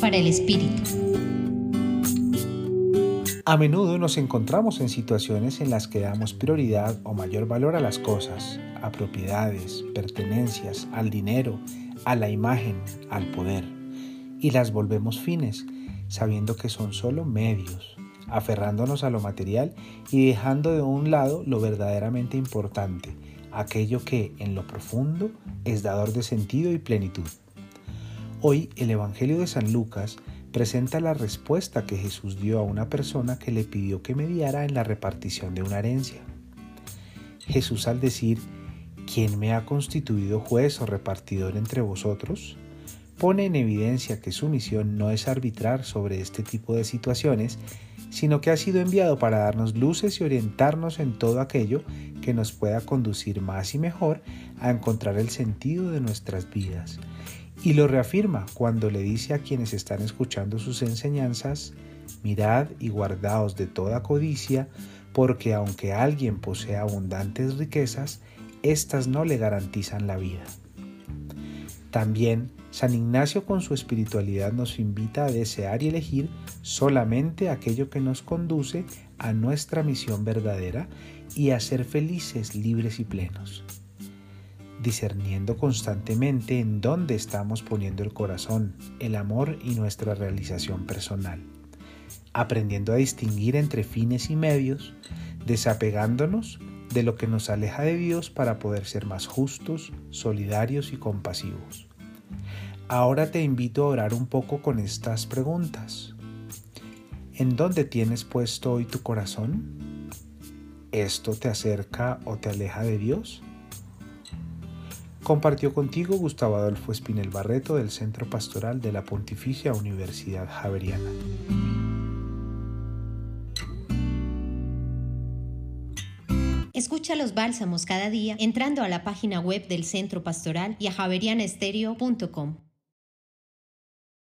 Para el Espíritu. A menudo nos encontramos en situaciones en las que damos prioridad o mayor valor a las cosas, a propiedades, pertenencias, al dinero, a la imagen, al poder, y las volvemos fines, sabiendo que son solo medios, aferrándonos a lo material y dejando de un lado lo verdaderamente importante, aquello que en lo profundo es dador de sentido y plenitud. Hoy el Evangelio de San Lucas presenta la respuesta que Jesús dio a una persona que le pidió que mediara en la repartición de una herencia. Jesús al decir, ¿quién me ha constituido juez o repartidor entre vosotros? pone en evidencia que su misión no es arbitrar sobre este tipo de situaciones, sino que ha sido enviado para darnos luces y orientarnos en todo aquello que nos pueda conducir más y mejor a encontrar el sentido de nuestras vidas y lo reafirma cuando le dice a quienes están escuchando sus enseñanzas, mirad y guardaos de toda codicia, porque aunque alguien posea abundantes riquezas, éstas no le garantizan la vida. También San Ignacio con su espiritualidad nos invita a desear y elegir solamente aquello que nos conduce a nuestra misión verdadera y a ser felices, libres y plenos discerniendo constantemente en dónde estamos poniendo el corazón, el amor y nuestra realización personal, aprendiendo a distinguir entre fines y medios, desapegándonos de lo que nos aleja de Dios para poder ser más justos, solidarios y compasivos. Ahora te invito a orar un poco con estas preguntas. ¿En dónde tienes puesto hoy tu corazón? ¿Esto te acerca o te aleja de Dios? Compartió contigo Gustavo Adolfo Espinel Barreto del Centro Pastoral de la Pontificia Universidad Javeriana. Escucha los bálsamos cada día entrando a la página web del Centro Pastoral y a javerianestereo.com.